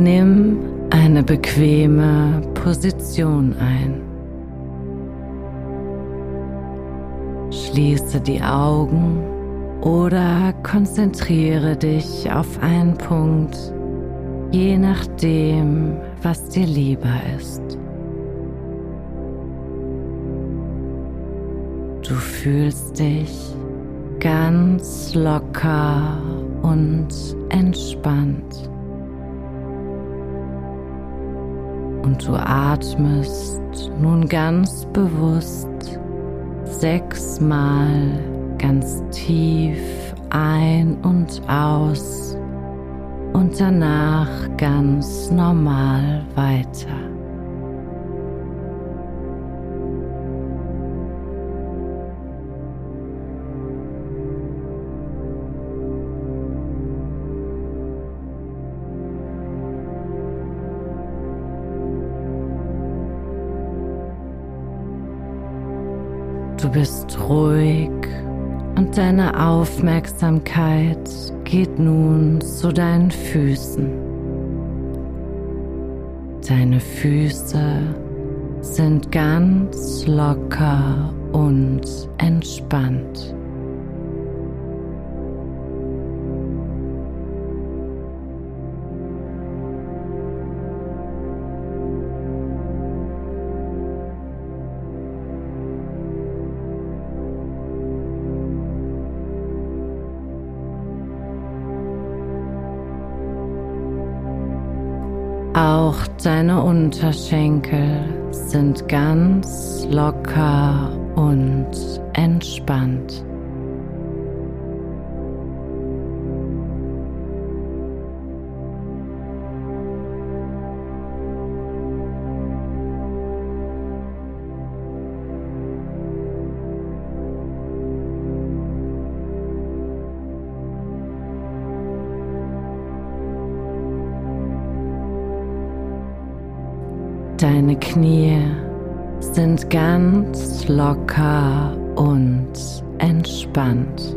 Nimm eine bequeme Position ein. Schließe die Augen oder konzentriere dich auf einen Punkt, je nachdem, was dir lieber ist. Du fühlst dich ganz locker und entspannt. Und du atmest nun ganz bewusst sechsmal ganz tief ein und aus und danach ganz normal weiter. Du bist ruhig und deine Aufmerksamkeit geht nun zu deinen Füßen. Deine Füße sind ganz locker und entspannt. Auch deine Unterschenkel sind ganz locker und entspannt. Deine Knie sind ganz locker und entspannt.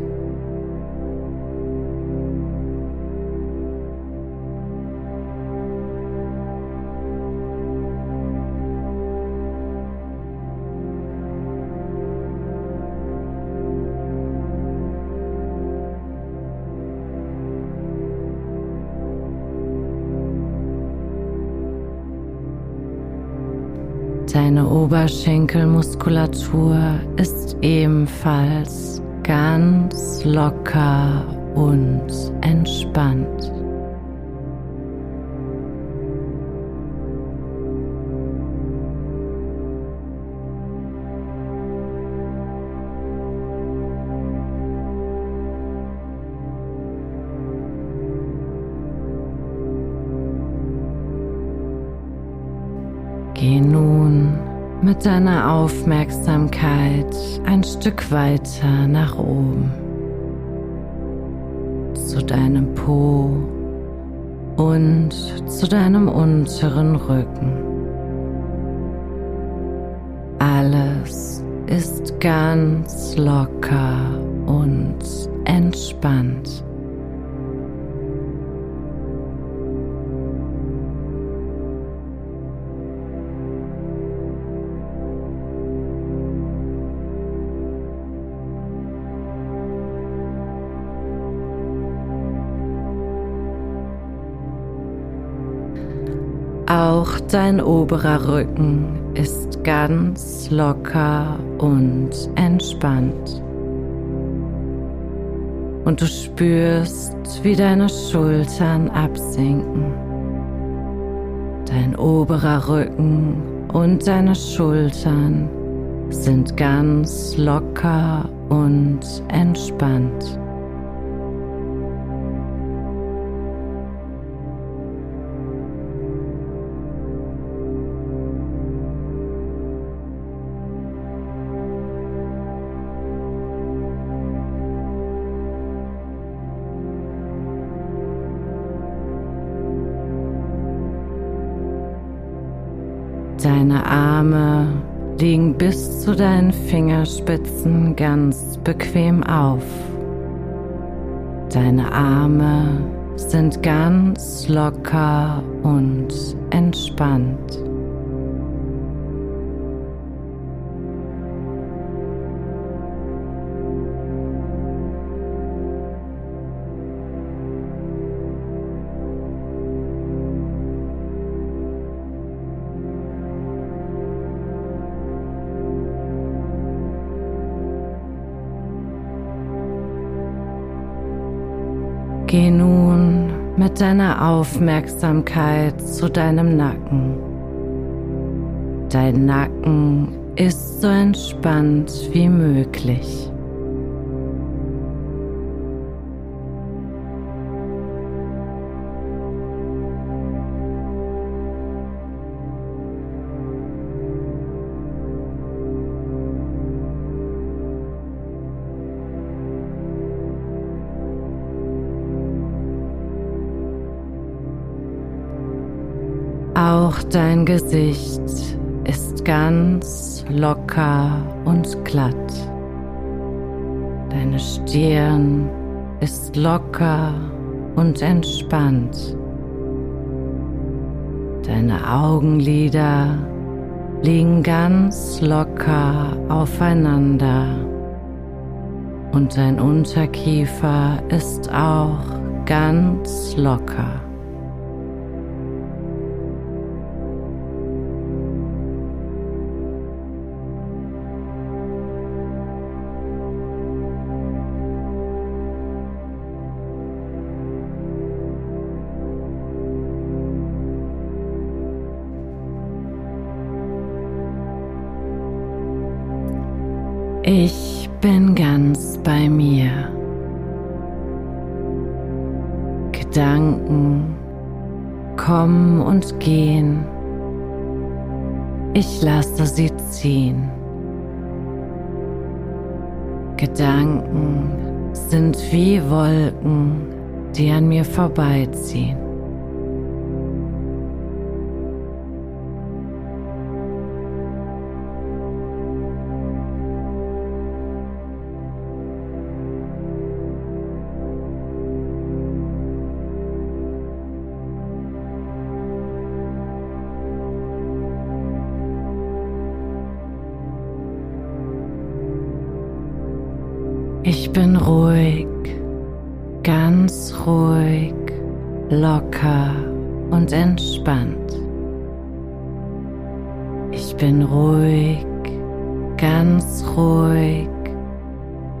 Deine Oberschenkelmuskulatur ist ebenfalls ganz locker und entspannt. Geh nun mit deiner Aufmerksamkeit ein Stück weiter nach oben zu deinem Po und zu deinem unteren Rücken. Alles ist ganz locker und entspannt. Auch dein oberer Rücken ist ganz locker und entspannt. Und du spürst, wie deine Schultern absinken. Dein oberer Rücken und deine Schultern sind ganz locker und entspannt. Deine Arme liegen bis zu deinen Fingerspitzen ganz bequem auf. Deine Arme sind ganz locker und entspannt. Geh nun mit deiner Aufmerksamkeit zu deinem Nacken. Dein Nacken ist so entspannt wie möglich. Auch dein Gesicht ist ganz locker und glatt. Deine Stirn ist locker und entspannt. Deine Augenlider liegen ganz locker aufeinander und dein Unterkiefer ist auch ganz locker. Ich bin ganz bei mir. Gedanken kommen und gehen. Ich lasse sie ziehen. Gedanken sind wie Wolken, die an mir vorbeiziehen. Bin ruhig, ganz ruhig, locker und entspannt. Ich bin ruhig, ganz ruhig,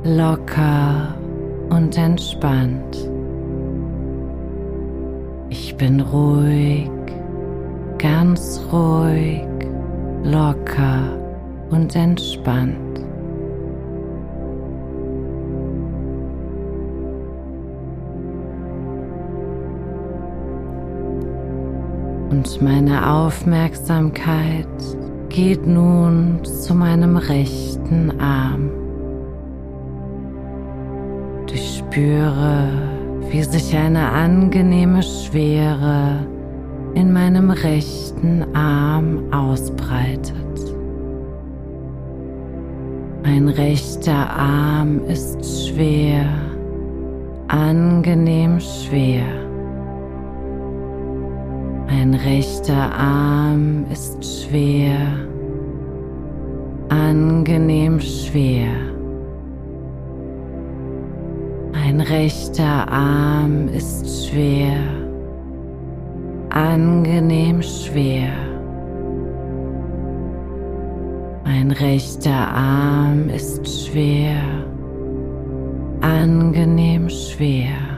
locker und entspannt. Ich bin ruhig, ganz ruhig, locker und entspannt. Und meine Aufmerksamkeit geht nun zu meinem rechten Arm. Ich spüre, wie sich eine angenehme Schwere in meinem rechten Arm ausbreitet. Mein rechter Arm ist schwer, angenehm schwer. Mein rechter Arm ist schwer, angenehm schwer. Mein rechter Arm ist schwer, angenehm schwer. Mein rechter Arm ist schwer, angenehm schwer.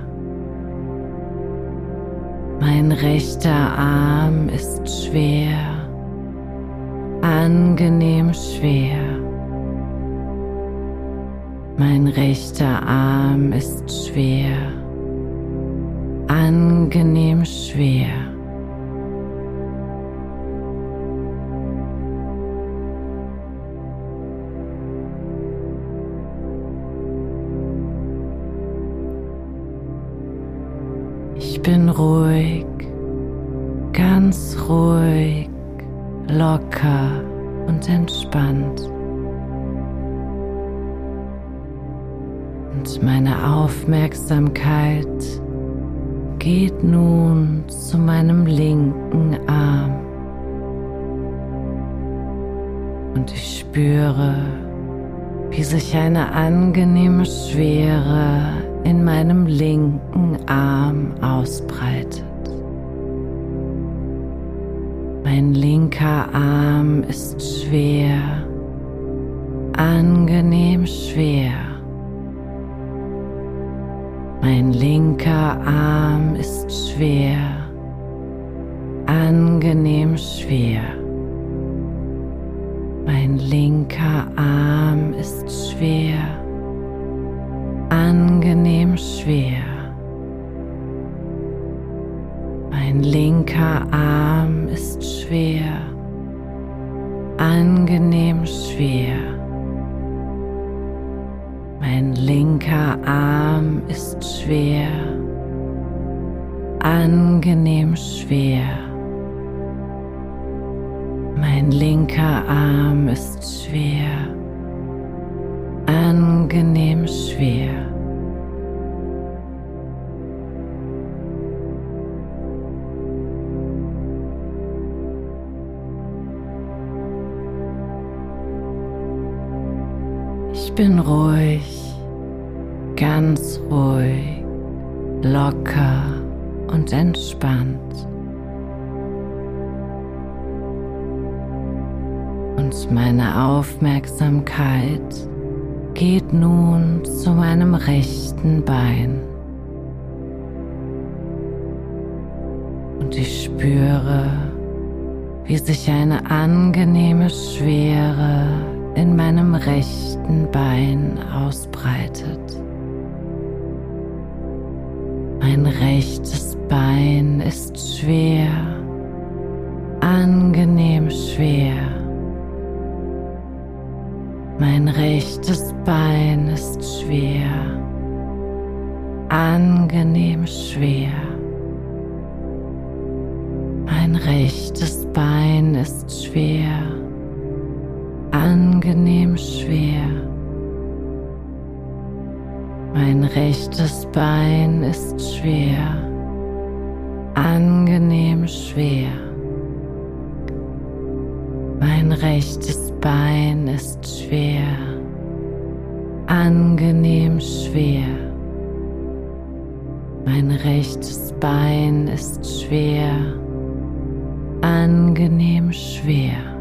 Mein rechter Arm ist schwer, angenehm schwer. Mein rechter Arm ist schwer, angenehm schwer. Ruhig, ganz ruhig, locker und entspannt. Und meine Aufmerksamkeit geht nun zu meinem linken Arm und ich spüre, wie sich eine angenehme Schwere in meinem linken Arm ausbreitet. Mein linker Arm ist schwer, angenehm schwer. Mein linker Arm ist schwer, angenehm schwer. Mein linker Arm ist schwer, angenehm schwer. Mein linker Arm ist schwer, angenehm schwer. Mein linker Arm ist schwer, angenehm schwer. Mein linker Arm ist schwer, angenehm schwer. Bin ruhig, ganz ruhig, locker und entspannt. Und meine Aufmerksamkeit geht nun zu meinem rechten Bein. Und ich spüre, wie sich eine angenehme Schwere in meinem rechten Bein ausbreitet. Mein rechtes Bein ist schwer, angenehm schwer. Mein rechtes Bein ist schwer, angenehm schwer. Mein rechtes Bein ist schwer angenehm schwer. Mein rechtes Bein ist schwer, angenehm schwer. Mein rechtes Bein ist schwer, angenehm schwer. Mein rechtes Bein ist schwer, angenehm schwer.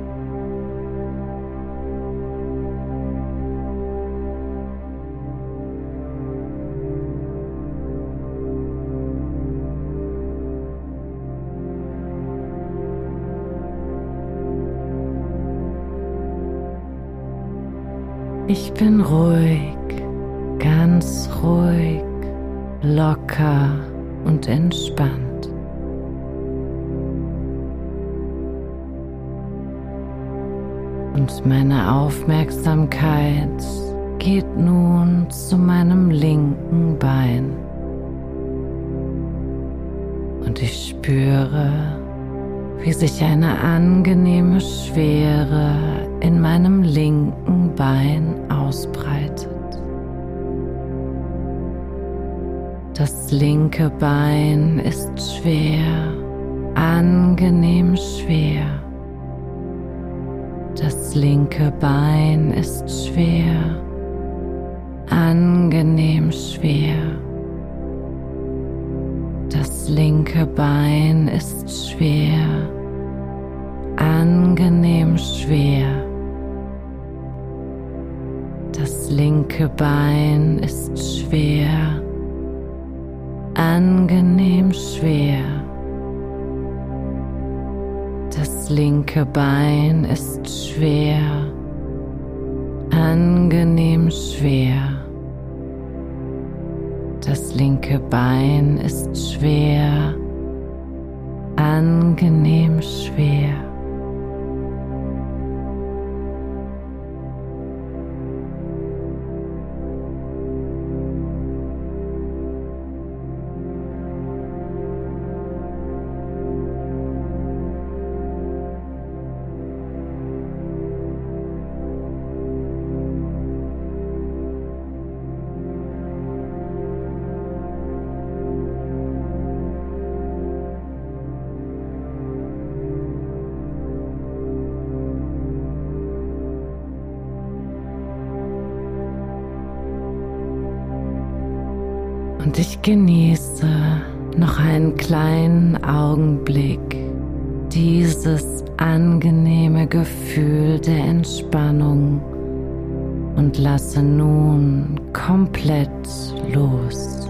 Ich bin ruhig, ganz ruhig, locker und entspannt. Und meine Aufmerksamkeit geht nun zu meinem linken Bein. Und ich spüre, wie sich eine angenehme Schwere in meinem linken Bein ausbreitet. Das linke Bein ist schwer, angenehm schwer. Das linke Bein ist schwer, Das linke Bein ist schwer, angenehm schwer. Und ich genieße noch einen kleinen Augenblick dieses angenehme Gefühl der Entspannung und lasse nun komplett los.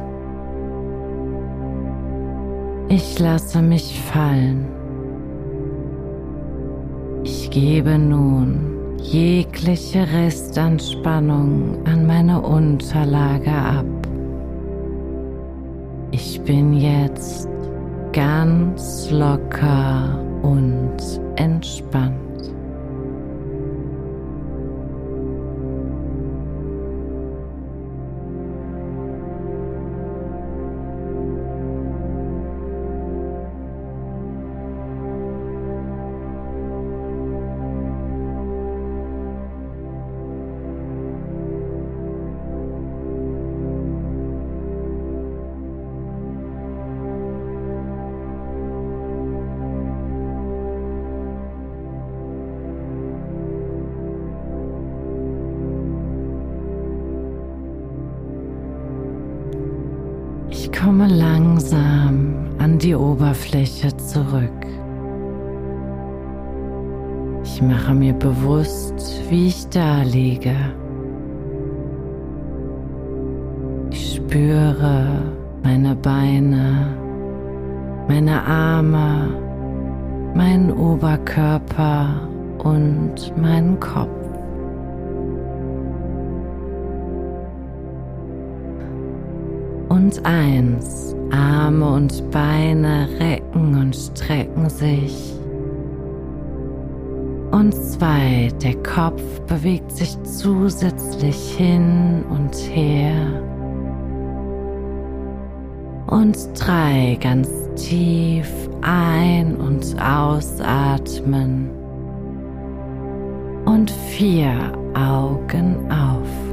Ich lasse mich fallen. Ich gebe nun jegliche Restanspannung an meine Unterlage ab. Ich bin jetzt ganz locker und entspannt. Komme langsam an die Oberfläche zurück. Ich mache mir bewusst, wie ich da liege. Ich spüre meine Beine, meine Arme, meinen Oberkörper und meinen Kopf. Und eins. Arme und Beine recken und strecken sich. Und zwei. Der Kopf bewegt sich zusätzlich hin und her. Und drei. Ganz tief ein- und ausatmen. Und vier Augen auf.